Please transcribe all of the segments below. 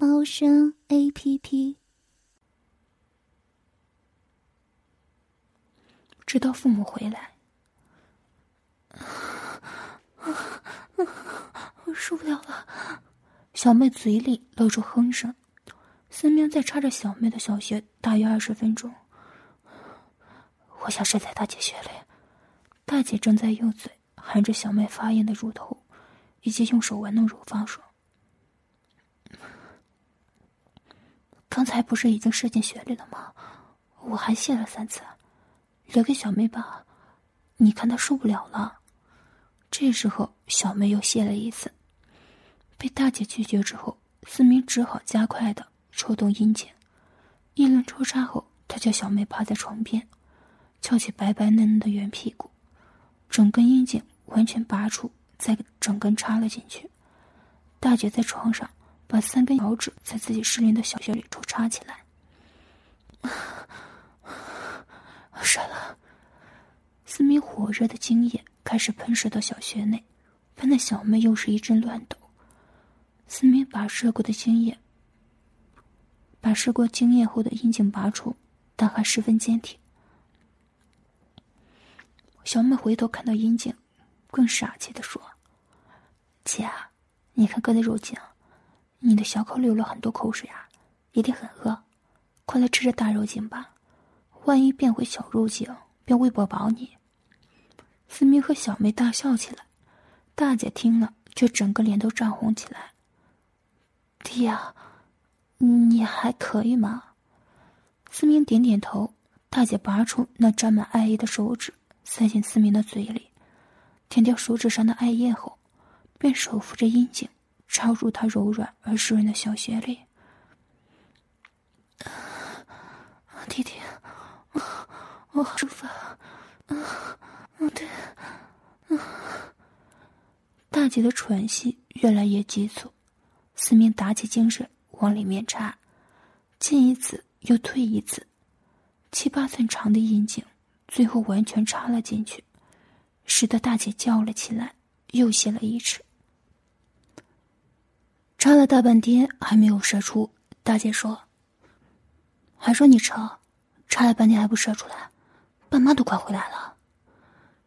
猫声 A P P。直到父母回来，我 受不了了。小妹嘴里露出哼声。思明在插着小妹的小穴大约二十分钟。我想射在大姐穴里，大姐正在用嘴含着小妹发炎的乳头，以及用手玩弄乳房说：“刚才不是已经射进血里了吗？我还泄了三次，留给小妹吧。你看她受不了了。”这时候，小妹又泄了一次，被大姐拒绝之后，思明只好加快的。抽动阴茎，一轮抽插后，他叫小妹趴在床边，翘起白白嫩嫩的圆屁股，整根阴茎完全拔出，再整根插了进去。大姐在床上把三根脚趾在自己失灵的小穴里抽插起来。射了，四米火热的精液开始喷射到小穴内，喷的小妹又是一阵乱抖。四米把射过的精液。把试过精液后的阴茎拔出，但还十分坚挺。小妹回头看到阴茎，更傻气的说：“姐，你看哥的肉茎，你的小口流了很多口水啊，一定很饿，快来吃这大肉茎吧，万一变回小肉茎，便喂不饱你。”思明和小妹大笑起来，大姐听了却整个脸都涨红起来。爹呀！你还可以吗？思明点点头。大姐拔出那沾满艾叶的手指，塞进思明的嘴里，舔掉手指上的艾叶后，便手扶着阴茎插入他柔软而湿润的小穴里。弟弟，我好舒服。嗯嗯，对。啊，大姐的喘息越来越急促，思明打起精神。往里面插，进一次又退一次，七八寸长的阴茎，最后完全插了进去，使得大姐叫了起来，又泄了一尺。插了大半天还没有射出，大姐说：“还说你扯，插了半天还不射出来，爸妈都快回来了。”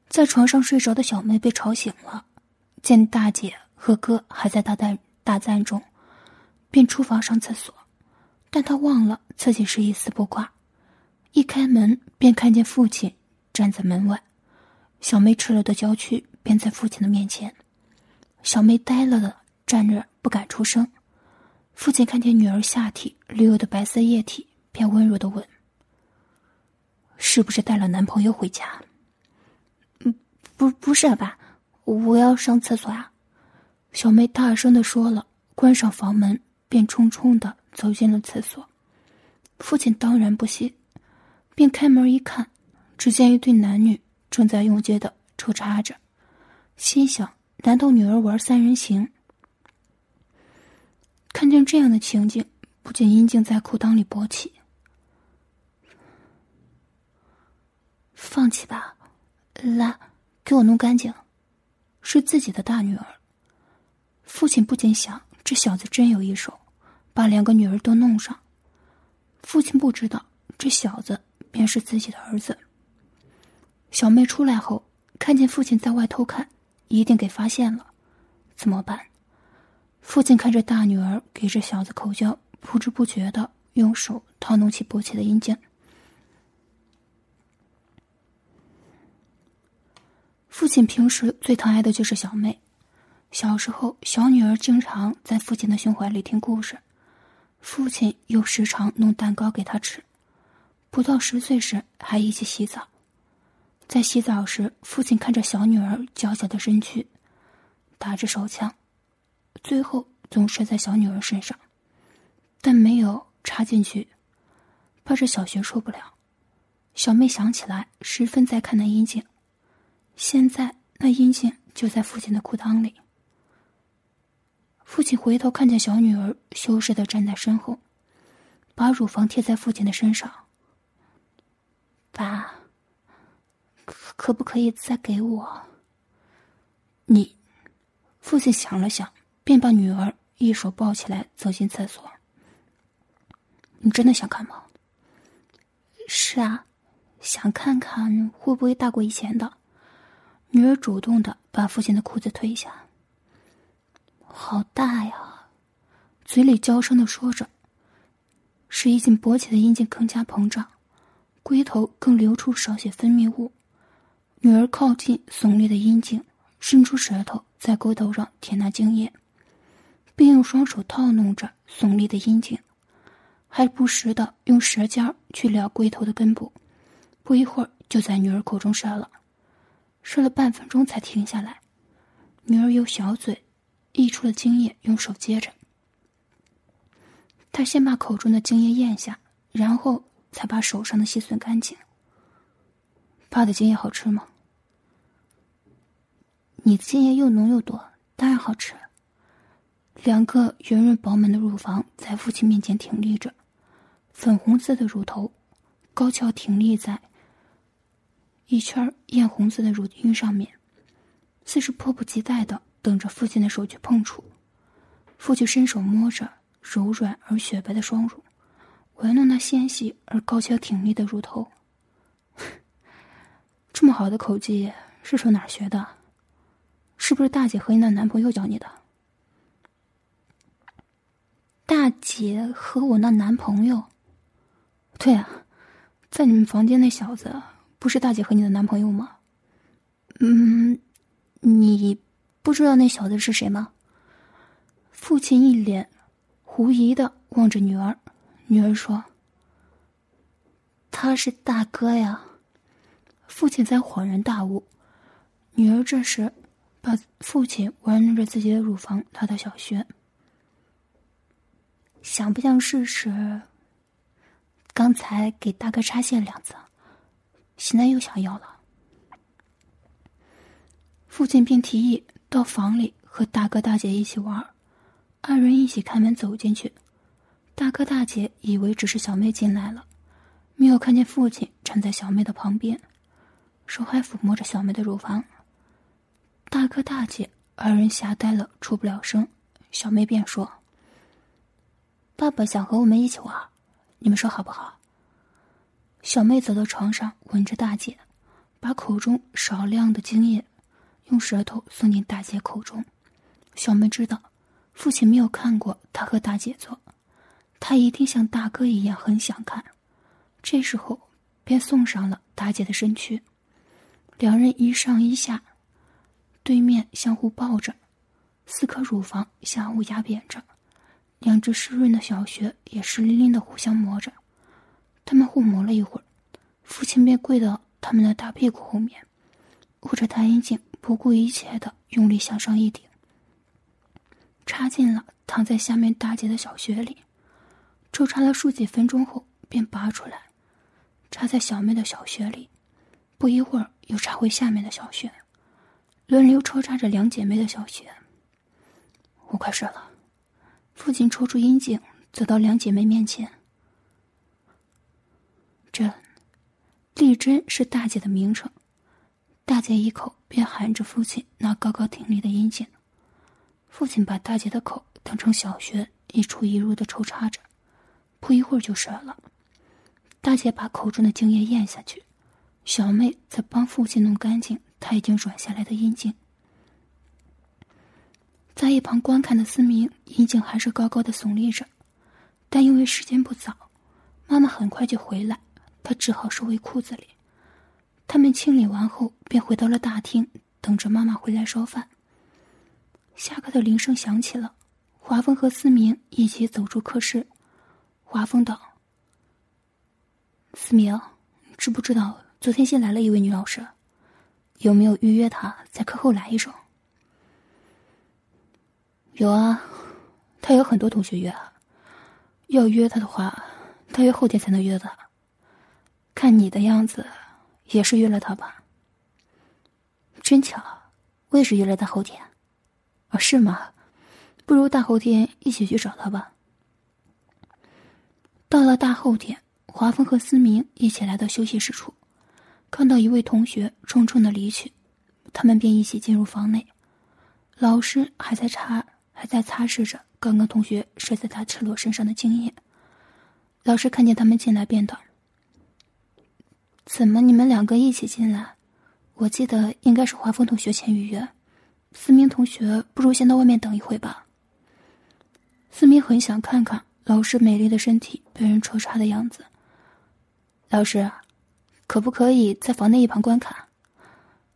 在床上睡着的小妹被吵醒了，见大姐和哥还在大赞大赞中。便出房上厕所，但他忘了自己是一丝不挂。一开门便看见父亲站在门外，小妹赤裸的娇躯便在父亲的面前。小妹呆了的站着不敢出声。父亲看见女儿下体流有的白色液体，便温柔的问：“是不是带了男朋友回家？”“嗯，不，不是吧？我要上厕所啊！”小妹大声的说了，关上房门。便匆匆的走进了厕所，父亲当然不信，便开门一看，只见一对男女正在用劲的抽插着，心想：难道女儿玩三人行？看见这样的情景，不禁阴茎在裤裆里勃起。放弃吧，来，给我弄干净，是自己的大女儿。父亲不禁想：这小子真有一手。把两个女儿都弄上，父亲不知道这小子便是自己的儿子。小妹出来后，看见父亲在外偷看，一定给发现了，怎么办？父亲看着大女儿给这小子口交，不知不觉的用手掏弄起勃起的阴茎。父亲平时最疼爱的就是小妹，小时候小女儿经常在父亲的胸怀里听故事。父亲又时常弄蛋糕给她吃，不到十岁时还一起洗澡。在洗澡时，父亲看着小女儿娇小的身躯，打着手枪，最后总摔在小女儿身上。但没有插进去，怕这小学受不了。小妹想起来，十分在看那阴茎，现在那阴茎就在父亲的裤裆里。父亲回头看见小女儿羞涩的站在身后，把乳房贴在父亲的身上。爸，可不可以再给我？你，父亲想了想，便把女儿一手抱起来走进厕所。你真的想看吗？是啊，想看看会不会大过以前的。女儿主动的把父亲的裤子褪下。好大呀！嘴里娇声的说着，使已经勃起的阴茎更加膨胀，龟头更流出少许分泌物。女儿靠近耸立的阴茎，伸出舌头在龟头上舔那精液，并用双手套弄着耸立的阴茎，还不时的用舌尖去撩龟头的根部。不一会儿，就在女儿口中射了，射了半分钟才停下来。女儿用小嘴。溢出了精液，用手接着。他先把口中的精液咽下，然后才把手上的细吮干净。爸的精液好吃吗？你的精液又浓又多，当然好吃。两个圆润饱满的乳房在父亲面前挺立着，粉红色的乳头高翘挺立在一圈艳红色的乳晕上面，似是迫不及待的。等着父亲的手去碰触，父亲伸手摸着柔软而雪白的双乳，玩弄那纤细而高翘挺立的乳头。这么好的口技是从哪儿学的？是不是大姐和你那男朋友教你的？大姐和我那男朋友？对啊，在你们房间那小子不是大姐和你的男朋友吗？嗯，你。不知道那小子是谁吗？父亲一脸狐疑的望着女儿，女儿说：“他是大哥呀。”父亲才恍然大悟，女儿这时把父亲玩弄着自己的乳房拉到小穴，想不想试试？刚才给大哥插线两次，现在又想要了。父亲便提议。到房里和大哥大姐一起玩，二人一起开门走进去。大哥大姐以为只是小妹进来了，没有看见父亲站在小妹的旁边，手还抚摸着小妹的乳房。大哥大姐二人吓呆了，出不了声。小妹便说：“爸爸想和我们一起玩，你们说好不好？”小妹走到床上，吻着大姐，把口中少量的精液。用舌头送进大姐口中，小妹知道，父亲没有看过她和大姐做，他一定像大哥一样很想看。这时候，便送上了大姐的身躯，两人一上一下，对面相互抱着，四颗乳房相互压扁着，两只湿润的小穴也湿淋淋的互相磨着。他们互磨了一会儿，父亲便跪到他们的大屁股后面，捂着大阴茎。不顾一切的用力向上一顶，插进了躺在下面大姐的小穴里，抽插了数几分钟后，便拔出来，插在小妹的小穴里。不一会儿，又插回下面的小穴，轮流抽插着两姐妹的小穴。我快睡了。父亲抽出阴茎，走到两姐妹面前。这，丽珍是大姐的名称。大姐一口便含着父亲那高高挺立的阴茎，父亲把大姐的口当成小穴，一出一入的抽插着，不一会儿就射了。大姐把口中的精液咽下去，小妹在帮父亲弄干净他已经软下来的阴茎。在一旁观看的思明，阴茎还是高高的耸立着，但因为时间不早，妈妈很快就回来，她只好收回裤子里。他们清理完后，便回到了大厅，等着妈妈回来烧饭。下课的铃声响起了，华峰和思明一起走出课室。华峰道：“思明，知不知道昨天新来了一位女老师？有没有预约她在课后来一声？”“有啊，他有很多同学约，要约他的话，大约后天才能约他。看你的样子，也是约了他吧？真巧，我也是约了大后天。哦，是吗？不如大后天一起去找他吧。到了大后天，华峰和思明一起来到休息室处，看到一位同学匆匆的离去，他们便一起进入房内。老师还在查，还在擦拭着刚刚同学射在他赤裸身上的精液。老师看见他们进来，便道：“怎么你们两个一起进来？我记得应该是华峰同学先预约。思明同学，不如先到外面等一会吧。”思明很想看看老师美丽的身体被人戳插的样子。老师，可不可以在房内一旁观看？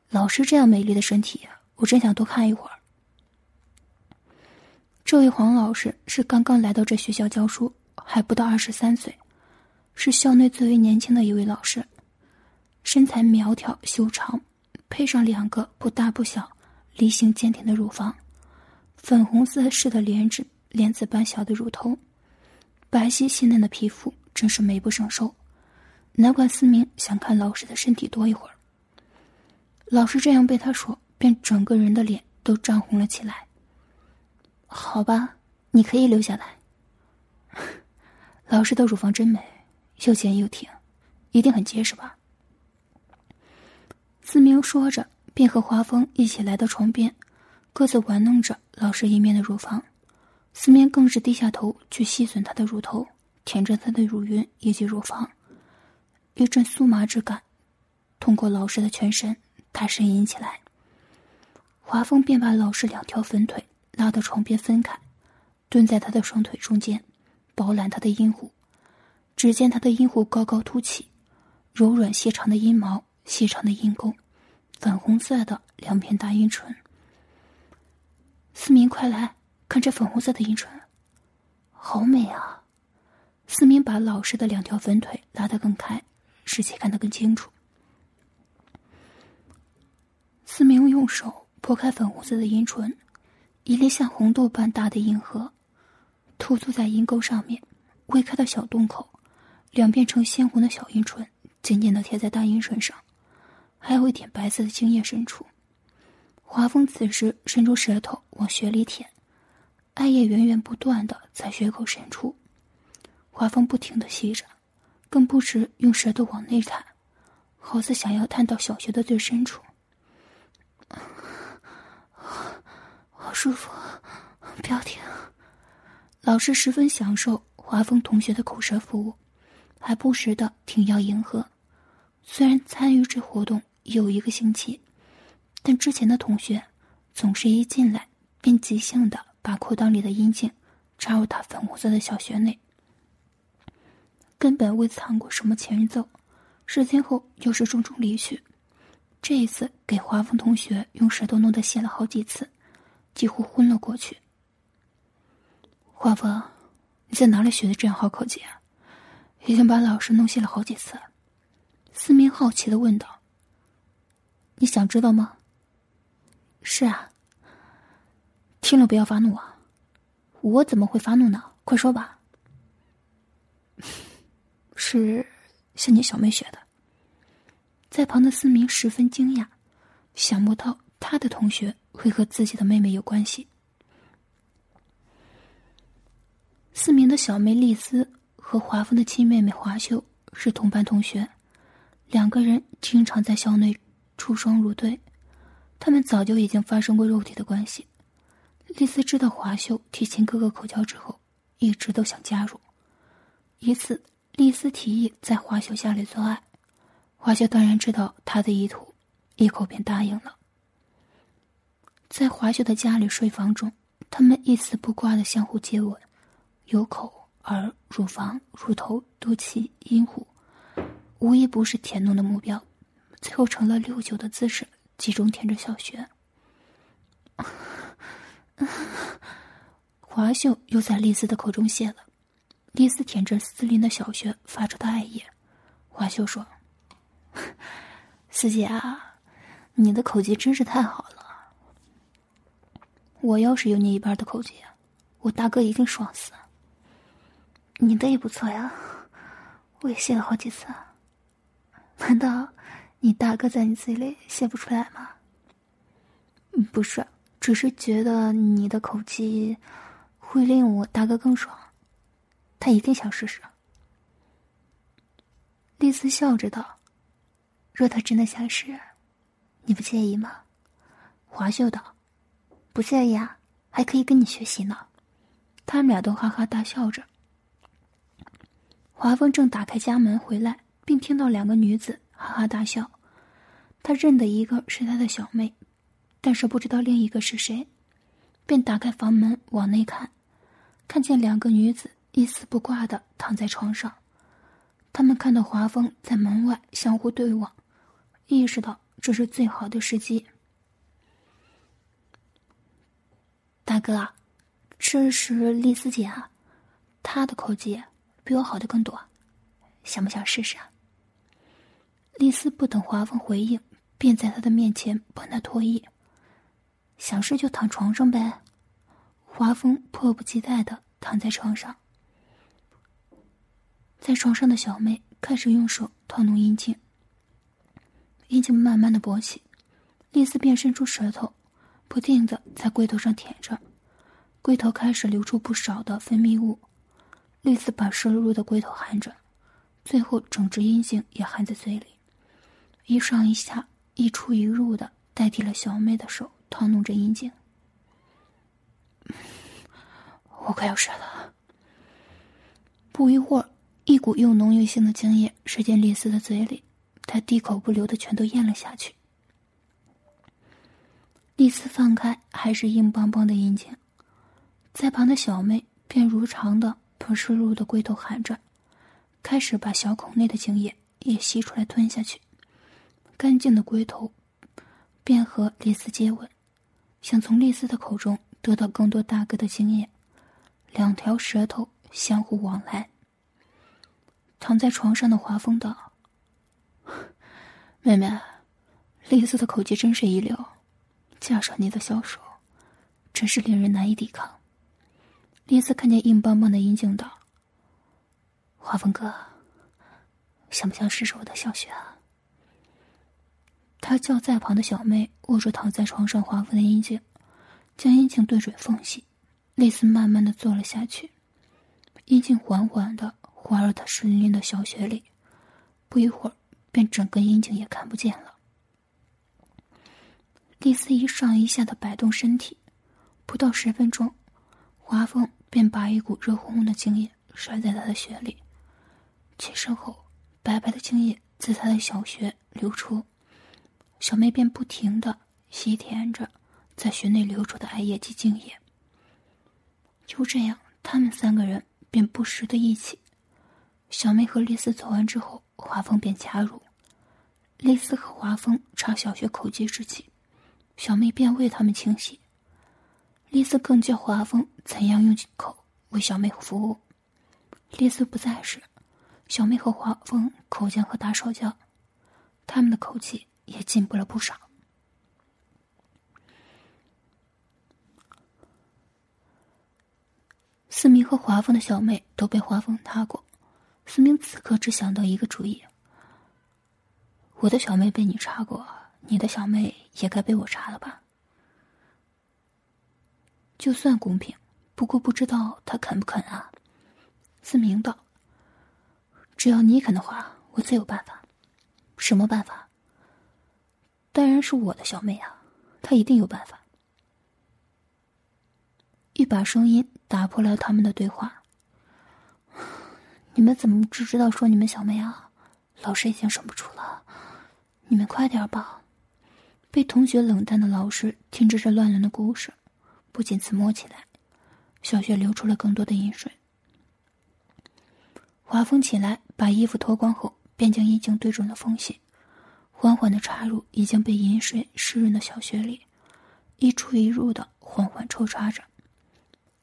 老师这样美丽的身体，我真想多看一会儿。这位黄老师是刚刚来到这学校教书，还不到二十三岁，是校内最为年轻的一位老师，身材苗条修长，配上两个不大不小、梨形坚挺的乳房，粉红色似的莲子莲子般小的乳头，白皙细嫩的皮肤，真是美不胜收。难怪思明想看老师的身体多一会儿。老师这样被他说，便整个人的脸都涨红了起来。好吧，你可以留下来。老师的乳房真美，又尖又挺，一定很结实吧？思明说着，便和华峰一起来到床边，各自玩弄着老师一面的乳房。思明更是低下头去吸吮他的乳头，舔着他的乳晕以及乳房，一阵酥麻之感通过老师的全身，他呻吟起来。华峰便把老师两条粉腿。拉到床边分开，蹲在他的双腿中间，饱览他的阴户。只见他的阴户高高凸起，柔软细长的阴毛，细长的阴沟，粉红色的两片大阴唇。思明，快来看这粉红色的阴唇，好美啊！思明把老师的两条粉腿拉得更开，使其看得更清楚。思明用手拨开粉红色的阴唇。一粒像红豆般大的银核，突出在银沟上面，未开的小洞口，两边呈鲜红的小阴唇紧紧的贴在大阴唇上，还有一点白色的精液渗出。华峰此时伸出舌头往穴里舔，艾叶源源不断的在穴口渗出。华峰不停的吸着，更不时用舌头往内探，好似想要探到小穴的最深处。好舒服，不要停。老师十分享受华峰同学的口舌服务，还不时的挺腰迎合。虽然参与这活动有一个星期，但之前的同学总是一进来便即兴的把裤裆里的阴茎插入他粉红色的小穴内，根本未藏过什么前奏。事情后又是重重离去，这一次给华峰同学用舌头弄得血了好几次。几乎昏了过去。华峰，你在哪里学的这样好口技啊？已经把老师弄谢了好几次。思明好奇的问道：“你想知道吗？”“是啊。”“听了不要发怒啊！”“我怎么会发怒呢？快说吧。”“是向你小妹学的。”在旁的思明十分惊讶，想不到他的同学。会和自己的妹妹有关系。思明的小妹丽丝和华峰的亲妹妹华秀是同班同学，两个人经常在校内出双入对，他们早就已经发生过肉体的关系。丽丝知道华秀提亲哥哥口交之后，一直都想加入。一次，丽丝提议在华秀家里做爱，华秀当然知道他的意图，一口便答应了。在华秀的家里睡房中，他们一丝不挂的相互接吻，有口、耳、乳房、乳头、肚脐、阴户，无一不是舔弄的目标，最后成了六九的姿势，集中舔着小穴。华秀又在丽丝的口中泄了，丽丝舔着斯林的小穴发出的爱意。华秀说：“ 四姐啊，你的口技真是太好了。”我要是有你一半的口技，我大哥一定爽死。你的也不错呀，我也谢了好几次。难道你大哥在你嘴里谢不出来吗？不是，只是觉得你的口气会令我大哥更爽，他一定想试试。丽丝笑着道：“若他真的想试，你不介意吗？”华秀道：“不介意啊，还可以跟你学习呢。”他们俩都哈哈大笑着。华峰正打开家门回来，并听到两个女子哈哈大笑。他认得一个是他的小妹，但是不知道另一个是谁，便打开房门往内看，看见两个女子一丝不挂的躺在床上。他们看到华峰在门外相互对望，意识到这是最好的时机。大哥。这是丽丝姐啊，她的口技比我好的更多，想不想试试啊？丽丝不等华风回应，便在他的面前帮他脱衣。想试就躺床上呗。华峰迫不及待的躺在床上，在床上的小妹开始用手套弄阴茎，阴茎慢慢的勃起，丽丝便伸出舌头，不停的在龟头上舔着。龟头开始流出不少的分泌物，丽丝把湿漉漉的龟头含着，最后整只阴茎也含在嘴里，一上一下，一出一入的代替了小妹的手套弄着阴茎。我快要射了。不一会儿，一股又浓又腥的精液射进丽丝的嘴里，她滴口不留的全都咽了下去。丽丝放开还是硬邦邦的阴茎。在旁的小妹便如常的把湿漉漉的龟头含着，开始把小孔内的精液也吸出来吞下去。干净的龟头便和丽丝接吻，想从丽丝的口中得到更多大哥的精液。两条舌头相互往来。躺在床上的华风道：“ 妹妹，丽丝的口技真是一流，加上你的小手，真是令人难以抵抗。”丽丝看见硬邦邦的阴茎，道：“华峰哥，想不想试试我的小穴啊？”他叫在旁的小妹握住躺在床上华峰的阴茎，将阴茎对准缝隙。丽丝慢慢的坐了下去，阴茎缓缓的滑入他湿淋淋的小穴里，不一会儿，便整个阴茎也看不见了。丽丝一上一下的摆动身体，不到十分钟，华峰。便把一股热烘烘的精液摔在他的血里，起身后，白白的精液自他的小穴流出，小妹便不停的吸舔着在穴内流出的艾叶及精液。就这样，他们三个人便不时的一起。小妹和丽丝走完之后，华峰便加入。丽丝和华峰查小穴口技之际，小妹便为他们清洗。丽丝更教华峰怎样用口为小妹服务。丽丝不在时，小妹和华峰口腔和打手交，他们的口气也进步了不少。思明和华峰的小妹都被华峰踏过，思明此刻只想到一个主意：我的小妹被你插过，你的小妹也该被我插了吧？就算公平，不过不知道他肯不肯啊。思明道：“只要你肯的话，我自有办法。什么办法？当然是我的小妹啊，她一定有办法。”一把声音打破了他们的对话：“ 你们怎么只知道说你们小妹啊？老师已经忍不住了，你们快点吧。”被同学冷淡的老师听着这乱伦的故事。不禁自摸起来，小雪流出了更多的饮水。华峰起来，把衣服脱光后，便将阴茎对准了缝隙，缓缓的插入已经被饮水湿润的小穴里，一出一入的缓缓抽插着。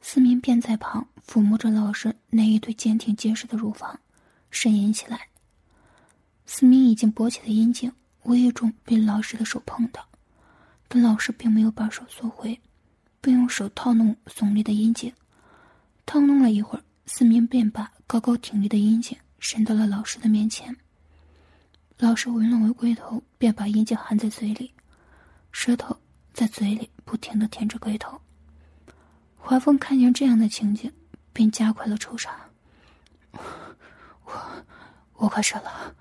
思明便在旁抚摸着老师那一对坚挺结实的乳房，呻吟起来。思明已经勃起的阴茎无意中被老师的手碰到，但老师并没有把手缩回。并用手套弄耸立的阴茎，套弄了一会儿，思明便把高高挺立的阴茎伸到了老师的面前。老师闻了闻龟头，便把阴茎含在嘴里，舌头在嘴里不停的舔着龟头。华峰看见这样的情景，便加快了抽插。我，我快射了，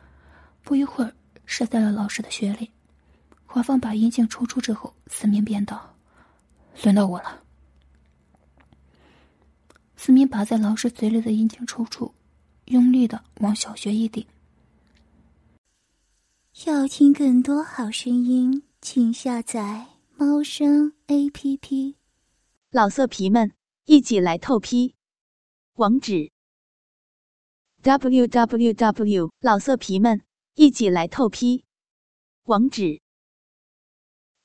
不一会儿射在了老师的穴里。华峰把阴茎抽出之后，思明便道：“轮到我了。”思明拔在老师嘴里的阴茎抽搐，用力的往小学一顶。要听更多好声音，请下载猫声 A P P。老色皮们，一起来透批！网址：w w w 老色皮们一起来透批。网址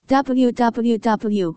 ：w w w